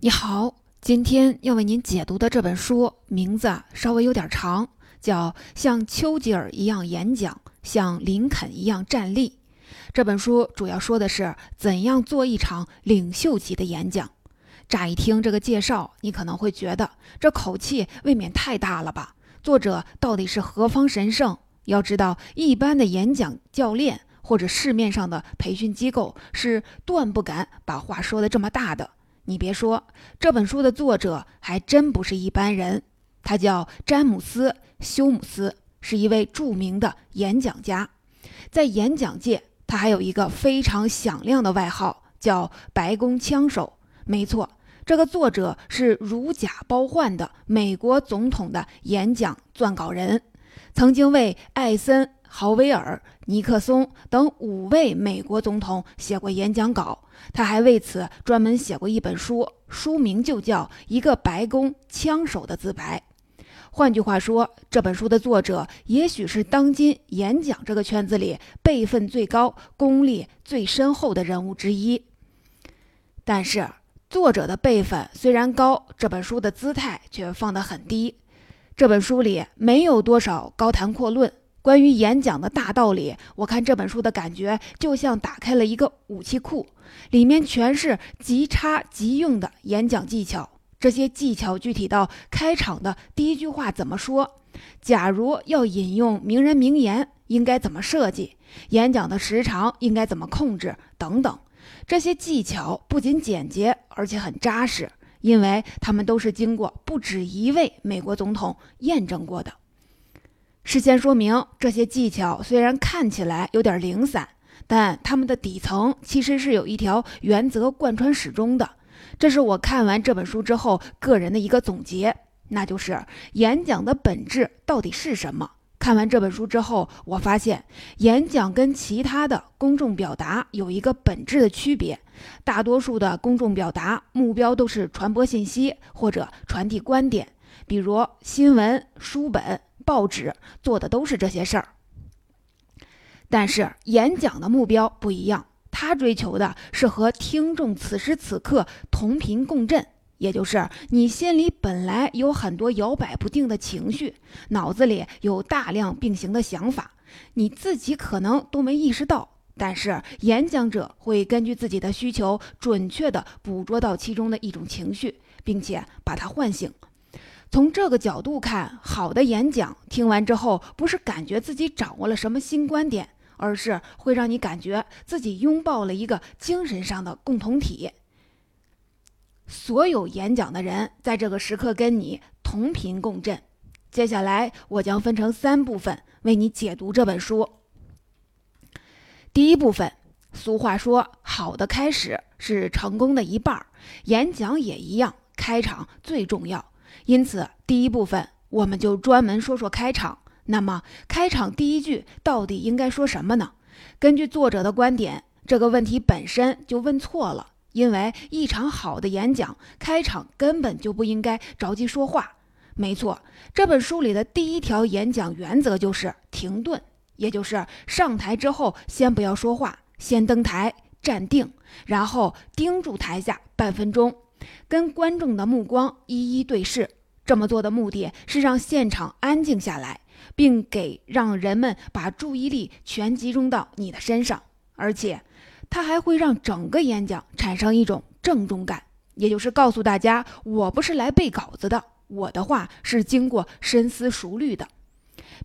你好，今天要为您解读的这本书名字稍微有点长，叫《像丘吉尔一样演讲，像林肯一样站立》。这本书主要说的是怎样做一场领袖级的演讲。乍一听这个介绍，你可能会觉得这口气未免太大了吧？作者到底是何方神圣？要知道，一般的演讲教练或者市面上的培训机构是断不敢把话说的这么大的。你别说，这本书的作者还真不是一般人，他叫詹姆斯·休姆斯，是一位著名的演讲家。在演讲界，他还有一个非常响亮的外号，叫“白宫枪手”。没错，这个作者是如假包换的美国总统的演讲撰稿人，曾经为艾森。豪威尔、尼克松等五位美国总统写过演讲稿，他还为此专门写过一本书，书名就叫《一个白宫枪手的自白》。换句话说，这本书的作者也许是当今演讲这个圈子里辈分最高、功力最深厚的人物之一。但是，作者的辈分虽然高，这本书的姿态却放得很低。这本书里没有多少高谈阔论。关于演讲的大道理，我看这本书的感觉就像打开了一个武器库，里面全是即插即用的演讲技巧。这些技巧具体到开场的第一句话怎么说，假如要引用名人名言，应该怎么设计，演讲的时长应该怎么控制等等。这些技巧不仅简洁，而且很扎实，因为他们都是经过不止一位美国总统验证过的。事先说明，这些技巧虽然看起来有点零散，但他们的底层其实是有一条原则贯穿始终的。这是我看完这本书之后个人的一个总结，那就是演讲的本质到底是什么？看完这本书之后，我发现演讲跟其他的公众表达有一个本质的区别。大多数的公众表达目标都是传播信息或者传递观点，比如新闻、书本。报纸做的都是这些事儿，但是演讲的目标不一样，他追求的是和听众此时此刻同频共振，也就是你心里本来有很多摇摆不定的情绪，脑子里有大量并行的想法，你自己可能都没意识到，但是演讲者会根据自己的需求，准确地捕捉到其中的一种情绪，并且把它唤醒。从这个角度看，好的演讲听完之后，不是感觉自己掌握了什么新观点，而是会让你感觉自己拥抱了一个精神上的共同体。所有演讲的人在这个时刻跟你同频共振。接下来，我将分成三部分为你解读这本书。第一部分，俗话说，好的开始是成功的一半儿，演讲也一样，开场最重要。因此，第一部分我们就专门说说开场。那么，开场第一句到底应该说什么呢？根据作者的观点，这个问题本身就问错了。因为一场好的演讲，开场根本就不应该着急说话。没错，这本书里的第一条演讲原则就是停顿，也就是上台之后先不要说话，先登台站定，然后盯住台下半分钟。跟观众的目光一一对视，这么做的目的是让现场安静下来，并给让人们把注意力全集中到你的身上，而且它还会让整个演讲产生一种郑重感，也就是告诉大家，我不是来背稿子的，我的话是经过深思熟虑的。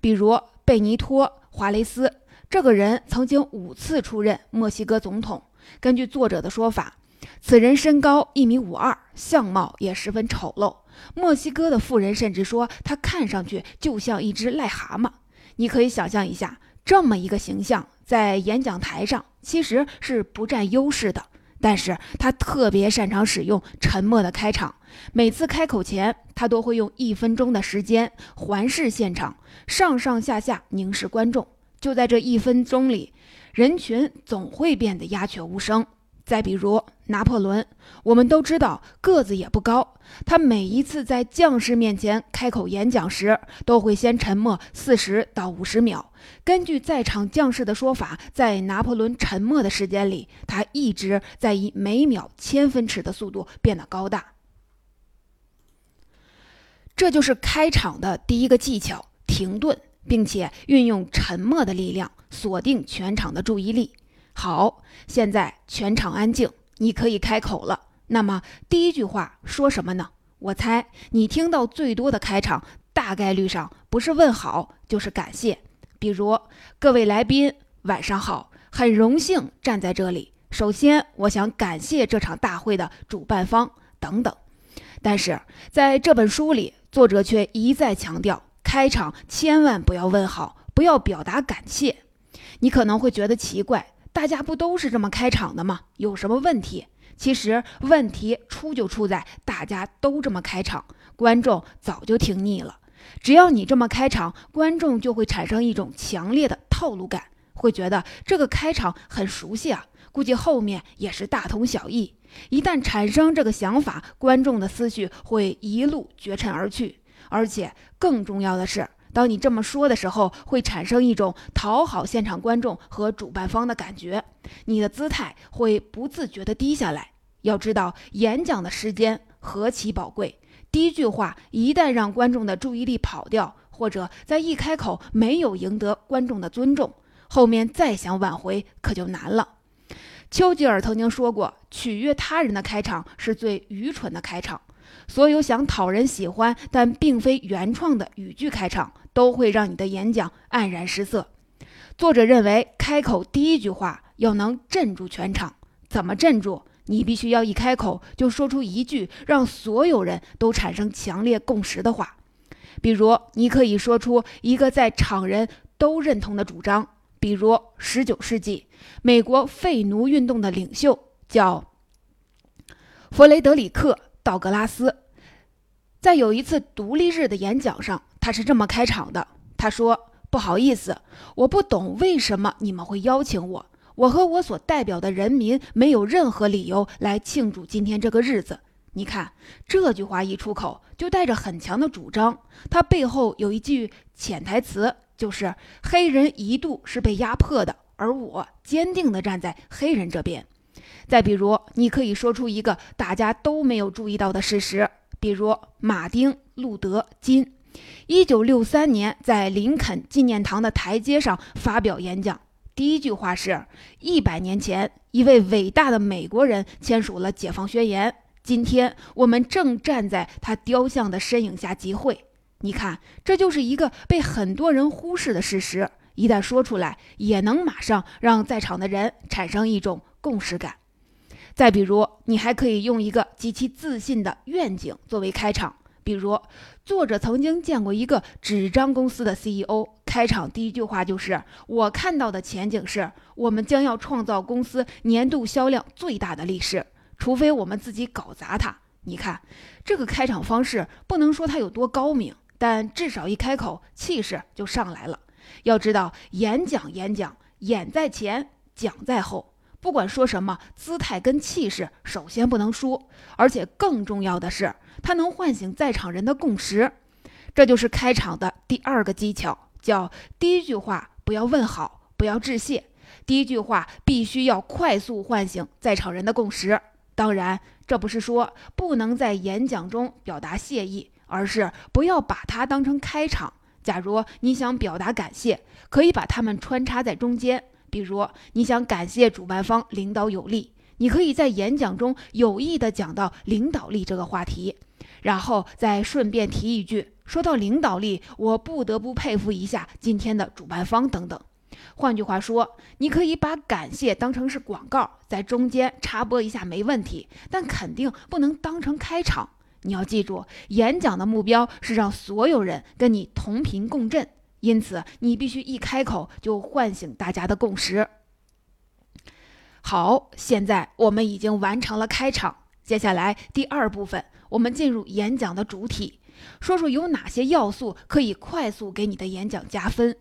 比如贝尼托·华雷斯这个人曾经五次出任墨西哥总统，根据作者的说法。此人身高一米五二，相貌也十分丑陋。墨西哥的富人甚至说他看上去就像一只癞蛤蟆。你可以想象一下，这么一个形象在演讲台上其实是不占优势的。但是他特别擅长使用沉默的开场，每次开口前，他都会用一分钟的时间环视现场，上上下下凝视观众。就在这一分钟里，人群总会变得鸦雀无声。再比如拿破仑，我们都知道个子也不高，他每一次在将士面前开口演讲时，都会先沉默四十到五十秒。根据在场将士的说法，在拿破仑沉默的时间里，他一直在以每秒千分尺的速度变得高大。这就是开场的第一个技巧：停顿，并且运用沉默的力量锁定全场的注意力。好，现在全场安静，你可以开口了。那么第一句话说什么呢？我猜你听到最多的开场，大概率上不是问好，就是感谢。比如各位来宾，晚上好，很荣幸站在这里。首先，我想感谢这场大会的主办方等等。但是在这本书里，作者却一再强调，开场千万不要问好，不要表达感谢。你可能会觉得奇怪，大家不都是这么开场的吗？有什么问题？其实问题出就出在大家都这么开场，观众早就听腻了。只要你这么开场，观众就会产生一种强烈的套路感，会觉得这个开场很熟悉啊，估计后面也是大同小异。一旦产生这个想法，观众的思绪会一路绝尘而去。而且更重要的是，当你这么说的时候，会产生一种讨好现场观众和主办方的感觉，你的姿态会不自觉地低下来。要知道，演讲的时间何其宝贵，第一句话一旦让观众的注意力跑掉，或者在一开口没有赢得观众的尊重，后面再想挽回可就难了。丘吉尔曾经说过：“取悦他人的开场是最愚蠢的开场。”所有想讨人喜欢但并非原创的语句开场，都会让你的演讲黯然失色。作者认为，开口第一句话要能镇住全场。怎么镇住？你必须要一开口就说出一句让所有人都产生强烈共识的话，比如你可以说出一个在场人都认同的主张，比如十九世纪美国废奴运动的领袖叫弗雷德里克·道格拉斯，在有一次独立日的演讲上，他是这么开场的：“他说，不好意思，我不懂为什么你们会邀请我。”我和我所代表的人民没有任何理由来庆祝今天这个日子。你看这句话一出口，就带着很强的主张。它背后有一句潜台词，就是黑人一度是被压迫的，而我坚定地站在黑人这边。再比如，你可以说出一个大家都没有注意到的事实，比如马丁·路德·金，一九六三年在林肯纪念堂的台阶上发表演讲。第一句话是：一百年前，一位伟大的美国人签署了解放宣言。今天，我们正站在他雕像的身影下集会。你看，这就是一个被很多人忽视的事实。一旦说出来，也能马上让在场的人产生一种共识感。再比如，你还可以用一个极其自信的愿景作为开场。比如，作者曾经见过一个纸张公司的 CEO，开场第一句话就是：“我看到的前景是，我们将要创造公司年度销量最大的历史，除非我们自己搞砸它。”你看，这个开场方式不能说它有多高明，但至少一开口，气势就上来了。要知道，演讲演讲，演在前，讲在后，不管说什么，姿态跟气势首先不能输，而且更重要的是。它能唤醒在场人的共识，这就是开场的第二个技巧，叫第一句话不要问好，不要致谢，第一句话必须要快速唤醒在场人的共识。当然，这不是说不能在演讲中表达谢意，而是不要把它当成开场。假如你想表达感谢，可以把它们穿插在中间。比如，你想感谢主办方领导有力，你可以在演讲中有意地讲到领导力这个话题。然后再顺便提一句，说到领导力，我不得不佩服一下今天的主办方等等。换句话说，你可以把感谢当成是广告，在中间插播一下没问题，但肯定不能当成开场。你要记住，演讲的目标是让所有人跟你同频共振，因此你必须一开口就唤醒大家的共识。好，现在我们已经完成了开场，接下来第二部分。我们进入演讲的主体，说说有哪些要素可以快速给你的演讲加分。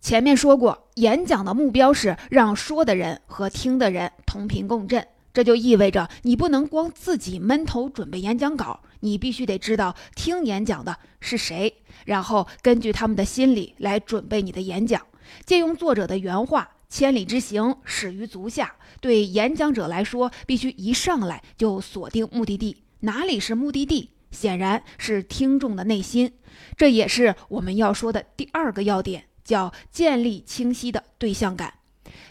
前面说过，演讲的目标是让说的人和听的人同频共振，这就意味着你不能光自己闷头准备演讲稿，你必须得知道听演讲的是谁，然后根据他们的心理来准备你的演讲。借用作者的原话。千里之行，始于足下。对演讲者来说，必须一上来就锁定目的地。哪里是目的地？显然是听众的内心。这也是我们要说的第二个要点，叫建立清晰的对象感。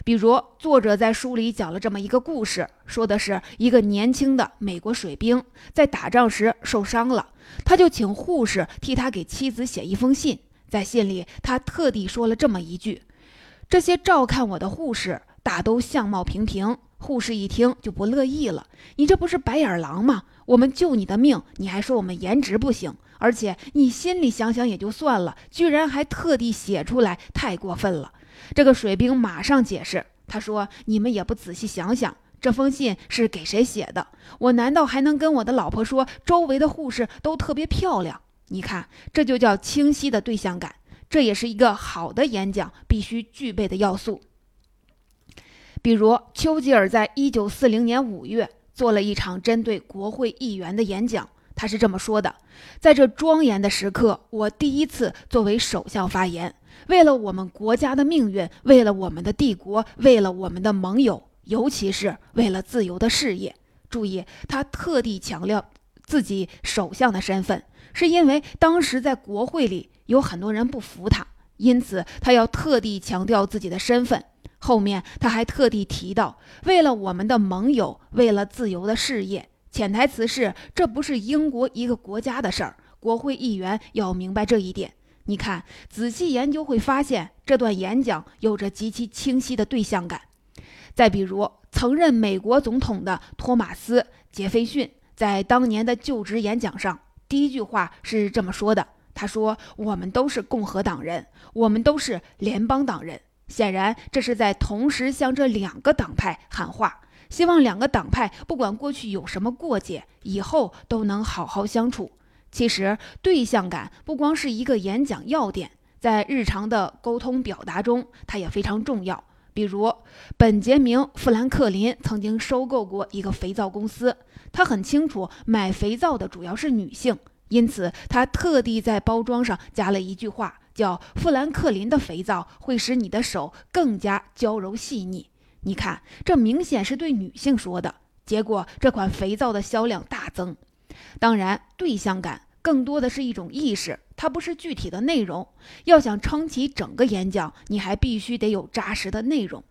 比如，作者在书里讲了这么一个故事，说的是一个年轻的美国水兵在打仗时受伤了，他就请护士替他给妻子写一封信。在信里，他特地说了这么一句：“这些照看我的护士大都相貌平平。”护士一听就不乐意了：“你这不是白眼狼吗？我们救你的命，你还说我们颜值不行？而且你心里想想也就算了，居然还特地写出来，太过分了。”这个水兵马上解释，他说：“你们也不仔细想想，这封信是给谁写的？我难道还能跟我的老婆说，周围的护士都特别漂亮？你看，这就叫清晰的对象感，这也是一个好的演讲必须具备的要素。比如，丘吉尔在一九四零年五月做了一场针对国会议员的演讲，他是这么说的：在这庄严的时刻，我第一次作为首相发言。”为了我们国家的命运，为了我们的帝国，为了我们的盟友，尤其是为了自由的事业。注意，他特地强调自己首相的身份，是因为当时在国会里有很多人不服他，因此他要特地强调自己的身份。后面他还特地提到，为了我们的盟友，为了自由的事业。潜台词是，这不是英国一个国家的事儿，国会议员要明白这一点。你看，仔细研究会发现，这段演讲有着极其清晰的对象感。再比如，曾任美国总统的托马斯·杰斐逊在当年的就职演讲上，第一句话是这么说的：“他说，我们都是共和党人，我们都是联邦党人。”显然，这是在同时向这两个党派喊话，希望两个党派不管过去有什么过节，以后都能好好相处。其实，对象感不光是一个演讲要点，在日常的沟通表达中，它也非常重要。比如，本杰明·富兰克林曾经收购过一个肥皂公司，他很清楚买肥皂的主要是女性，因此他特地在包装上加了一句话，叫“富兰克林的肥皂会使你的手更加娇柔细腻”。你看，这明显是对女性说的，结果这款肥皂的销量大增。当然，对象感更多的是一种意识，它不是具体的内容。要想撑起整个演讲，你还必须得有扎实的内容。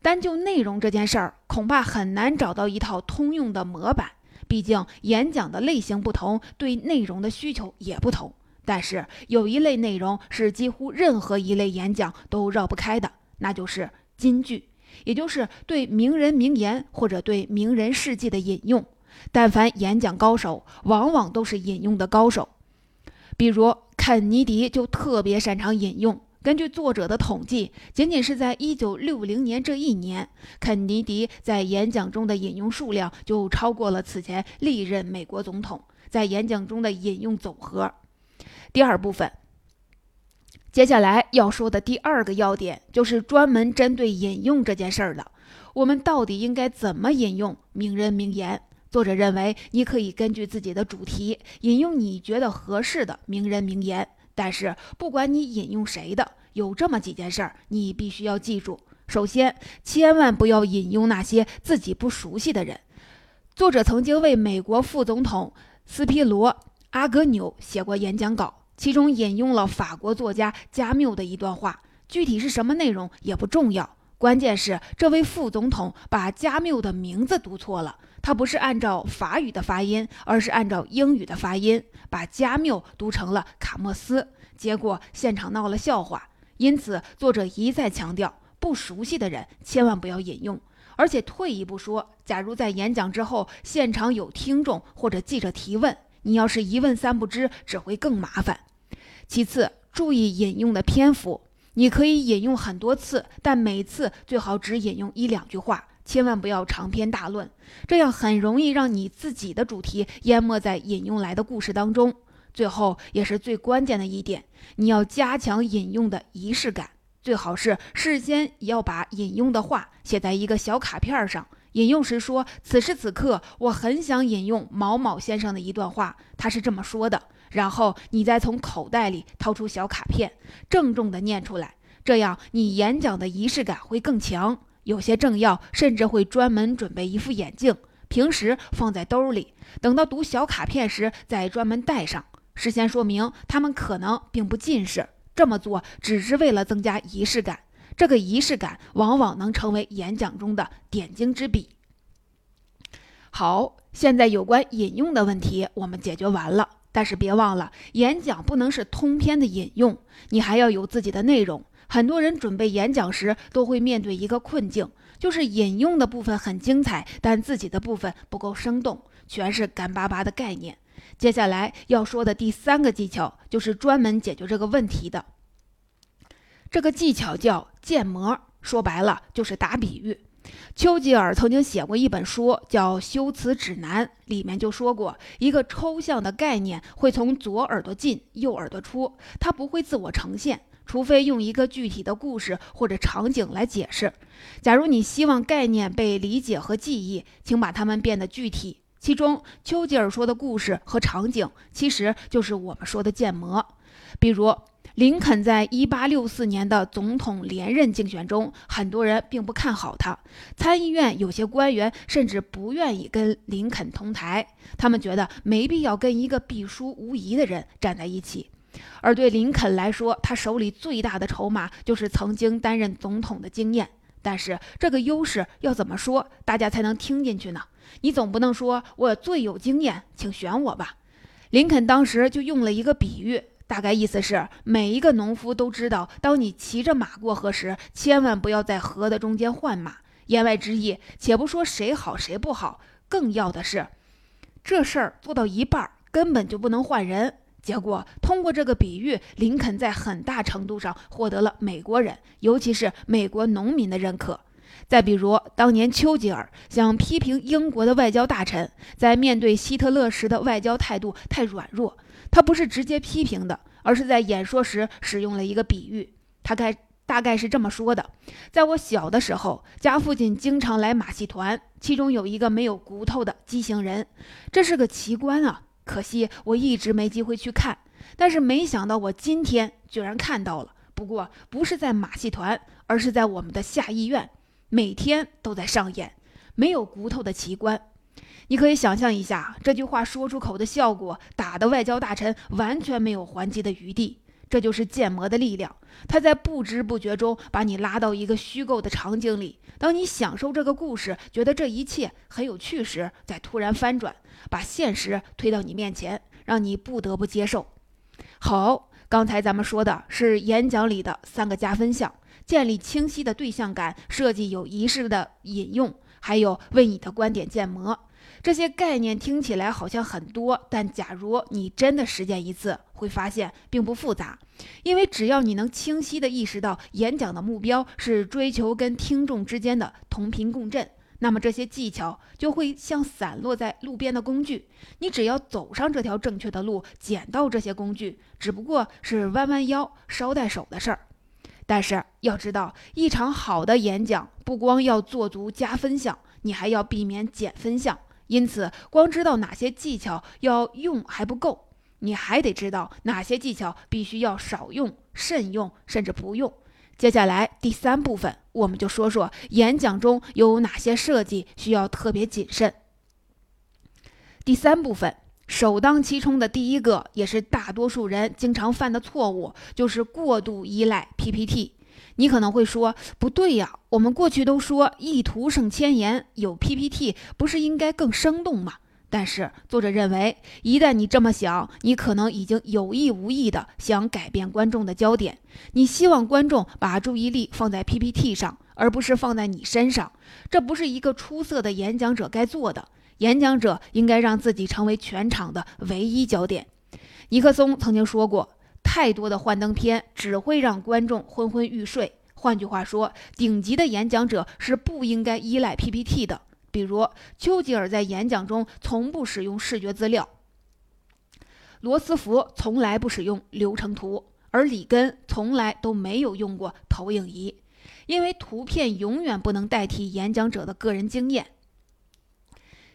单就内容这件事儿，恐怕很难找到一套通用的模板。毕竟演讲的类型不同，对内容的需求也不同。但是有一类内容是几乎任何一类演讲都绕不开的，那就是金句，也就是对名人名言或者对名人事迹的引用。但凡演讲高手，往往都是引用的高手。比如肯尼迪就特别擅长引用。根据作者的统计，仅仅是在1960年这一年，肯尼迪在演讲中的引用数量就超过了此前历任美国总统在演讲中的引用总和。第二部分，接下来要说的第二个要点，就是专门针对引用这件事儿的。我们到底应该怎么引用名人名言？作者认为，你可以根据自己的主题引用你觉得合适的名人名言。但是，不管你引用谁的，有这么几件事儿你必须要记住。首先，千万不要引用那些自己不熟悉的人。作者曾经为美国副总统斯皮罗·阿格纽写过演讲稿，其中引用了法国作家加缪的一段话，具体是什么内容也不重要，关键是这位副总统把加缪的名字读错了。他不是按照法语的发音，而是按照英语的发音，把加缪读成了卡莫斯，结果现场闹了笑话。因此，作者一再强调，不熟悉的人千万不要引用。而且退一步说，假如在演讲之后，现场有听众或者记者提问，你要是一问三不知，只会更麻烦。其次，注意引用的篇幅，你可以引用很多次，但每次最好只引用一两句话。千万不要长篇大论，这样很容易让你自己的主题淹没在引用来的故事当中。最后也是最关键的一点，你要加强引用的仪式感，最好是事先要把引用的话写在一个小卡片上。引用时说：“此时此刻，我很想引用毛某先生的一段话，他是这么说的。”然后你再从口袋里掏出小卡片，郑重地念出来，这样你演讲的仪式感会更强。有些政要甚至会专门准备一副眼镜，平时放在兜里，等到读小卡片时再专门带上。事先说明他们可能并不近视，这么做只是为了增加仪式感。这个仪式感往往能成为演讲中的点睛之笔。好，现在有关引用的问题我们解决完了，但是别忘了，演讲不能是通篇的引用，你还要有自己的内容。很多人准备演讲时都会面对一个困境，就是引用的部分很精彩，但自己的部分不够生动，全是干巴巴的概念。接下来要说的第三个技巧，就是专门解决这个问题的。这个技巧叫建模，说白了就是打比喻。丘吉尔曾经写过一本书，叫《修辞指南》，里面就说过，一个抽象的概念会从左耳朵进，右耳朵出，它不会自我呈现，除非用一个具体的故事或者场景来解释。假如你希望概念被理解和记忆，请把它们变得具体。其中，丘吉尔说的故事和场景，其实就是我们说的建模，比如。林肯在一八六四年的总统连任竞选中，很多人并不看好他。参议院有些官员甚至不愿意跟林肯同台，他们觉得没必要跟一个必输无疑的人站在一起。而对林肯来说，他手里最大的筹码就是曾经担任总统的经验。但是这个优势要怎么说，大家才能听进去呢？你总不能说我最有经验，请选我吧。林肯当时就用了一个比喻。大概意思是，每一个农夫都知道，当你骑着马过河时，千万不要在河的中间换马。言外之意，且不说谁好谁不好，更要的是，这事儿做到一半根本就不能换人。结果，通过这个比喻，林肯在很大程度上获得了美国人，尤其是美国农民的认可。再比如，当年丘吉尔想批评英国的外交大臣在面对希特勒时的外交态度太软弱。他不是直接批评的，而是在演说时使用了一个比喻。他该大概是这么说的：在我小的时候，家附近经常来马戏团，其中有一个没有骨头的畸形人，这是个奇观啊！可惜我一直没机会去看。但是没想到我今天居然看到了，不过不是在马戏团，而是在我们的下议院，每天都在上演没有骨头的奇观。你可以想象一下，这句话说出口的效果，打的外交大臣完全没有还击的余地。这就是建模的力量，他在不知不觉中把你拉到一个虚构的场景里。当你享受这个故事，觉得这一切很有趣时，再突然翻转，把现实推到你面前，让你不得不接受。好，刚才咱们说的是演讲里的三个加分项：建立清晰的对象感，设计有仪式的引用，还有为你的观点建模。这些概念听起来好像很多，但假如你真的实践一次，会发现并不复杂。因为只要你能清晰地意识到演讲的目标是追求跟听众之间的同频共振，那么这些技巧就会像散落在路边的工具。你只要走上这条正确的路，捡到这些工具，只不过是弯弯腰、捎带手的事儿。但是要知道，一场好的演讲不光要做足加分项，你还要避免减分项。因此，光知道哪些技巧要用还不够，你还得知道哪些技巧必须要少用、慎用，甚至不用。接下来第三部分，我们就说说演讲中有哪些设计需要特别谨慎。第三部分首当其冲的第一个，也是大多数人经常犯的错误，就是过度依赖 PPT。你可能会说，不对呀，我们过去都说一图胜千言，有 PPT 不是应该更生动吗？但是作者认为，一旦你这么想，你可能已经有意无意的想改变观众的焦点。你希望观众把注意力放在 PPT 上，而不是放在你身上。这不是一个出色的演讲者该做的。演讲者应该让自己成为全场的唯一焦点。尼克松曾经说过。太多的幻灯片只会让观众昏昏欲睡。换句话说，顶级的演讲者是不应该依赖 PPT 的。比如，丘吉尔在演讲中从不使用视觉资料，罗斯福从来不使用流程图，而里根从来都没有用过投影仪，因为图片永远不能代替演讲者的个人经验。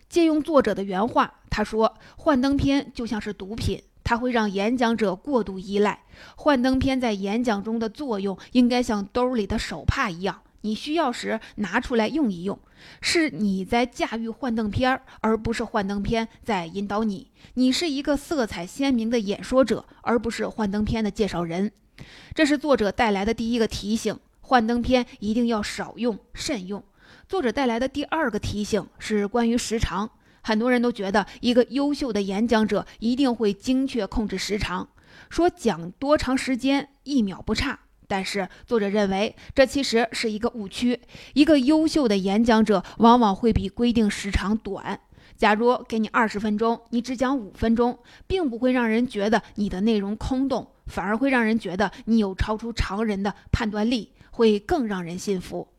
借用作者的原话，他说：“幻灯片就像是毒品。”它会让演讲者过度依赖幻灯片，在演讲中的作用应该像兜里的手帕一样，你需要时拿出来用一用。是你在驾驭幻灯片，而不是幻灯片在引导你。你是一个色彩鲜明的演说者，而不是幻灯片的介绍人。这是作者带来的第一个提醒：幻灯片一定要少用、慎用。作者带来的第二个提醒是关于时长。很多人都觉得一个优秀的演讲者一定会精确控制时长，说讲多长时间一秒不差。但是作者认为这其实是一个误区。一个优秀的演讲者往往会比规定时长短。假如给你二十分钟，你只讲五分钟，并不会让人觉得你的内容空洞，反而会让人觉得你有超出常人的判断力，会更让人信服。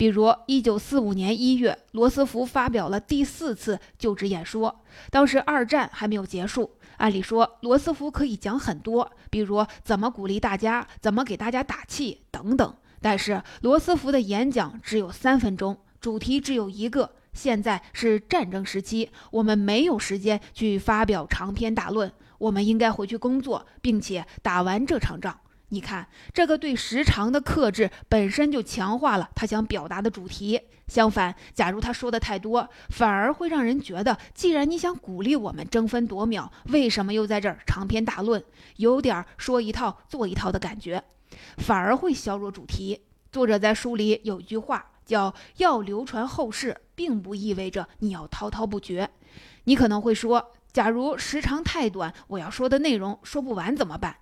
比如，一九四五年一月，罗斯福发表了第四次就职演说。当时二战还没有结束，按理说罗斯福可以讲很多，比如怎么鼓励大家，怎么给大家打气等等。但是罗斯福的演讲只有三分钟，主题只有一个：现在是战争时期，我们没有时间去发表长篇大论，我们应该回去工作，并且打完这场仗。你看，这个对时长的克制本身就强化了他想表达的主题。相反，假如他说的太多，反而会让人觉得，既然你想鼓励我们争分夺秒，为什么又在这儿长篇大论？有点说一套做一套的感觉，反而会削弱主题。作者在书里有一句话，叫“要流传后世，并不意味着你要滔滔不绝”。你可能会说，假如时长太短，我要说的内容说不完怎么办？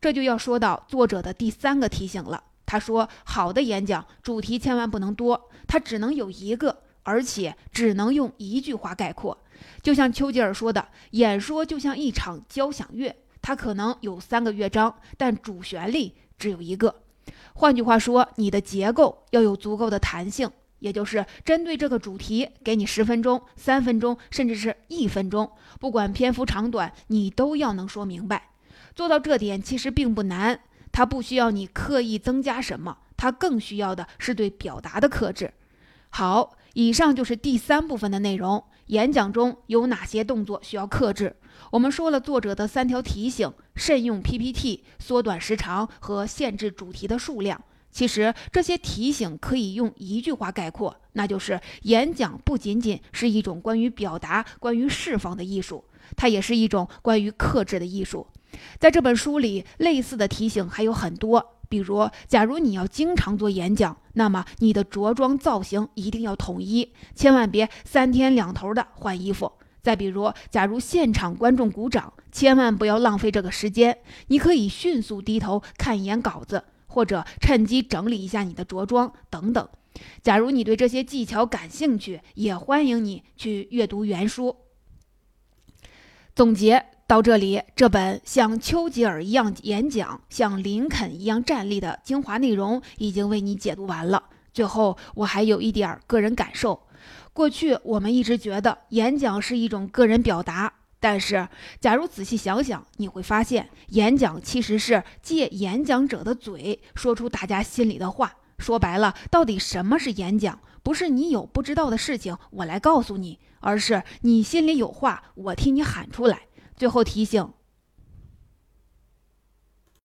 这就要说到作者的第三个提醒了。他说：“好的演讲主题千万不能多，它只能有一个，而且只能用一句话概括。就像丘吉尔说的，演说就像一场交响乐，它可能有三个乐章，但主旋律只有一个。换句话说，你的结构要有足够的弹性，也就是针对这个主题，给你十分钟、三分钟，甚至是一分钟，不管篇幅长短，你都要能说明白。”做到这点其实并不难，它不需要你刻意增加什么，它更需要的是对表达的克制。好，以上就是第三部分的内容。演讲中有哪些动作需要克制？我们说了作者的三条提醒：慎用 PPT、缩短时长和限制主题的数量。其实这些提醒可以用一句话概括，那就是演讲不仅仅是一种关于表达、关于释放的艺术，它也是一种关于克制的艺术。在这本书里，类似的提醒还有很多。比如，假如你要经常做演讲，那么你的着装造型一定要统一，千万别三天两头的换衣服。再比如，假如现场观众鼓掌，千万不要浪费这个时间，你可以迅速低头看一眼稿子，或者趁机整理一下你的着装等等。假如你对这些技巧感兴趣，也欢迎你去阅读原书。总结。到这里，这本像丘吉尔一样演讲、像林肯一样站立的精华内容已经为你解读完了。最后，我还有一点个人感受：过去我们一直觉得演讲是一种个人表达，但是假如仔细想想，你会发现，演讲其实是借演讲者的嘴说出大家心里的话。说白了，到底什么是演讲？不是你有不知道的事情我来告诉你，而是你心里有话，我替你喊出来。最后提醒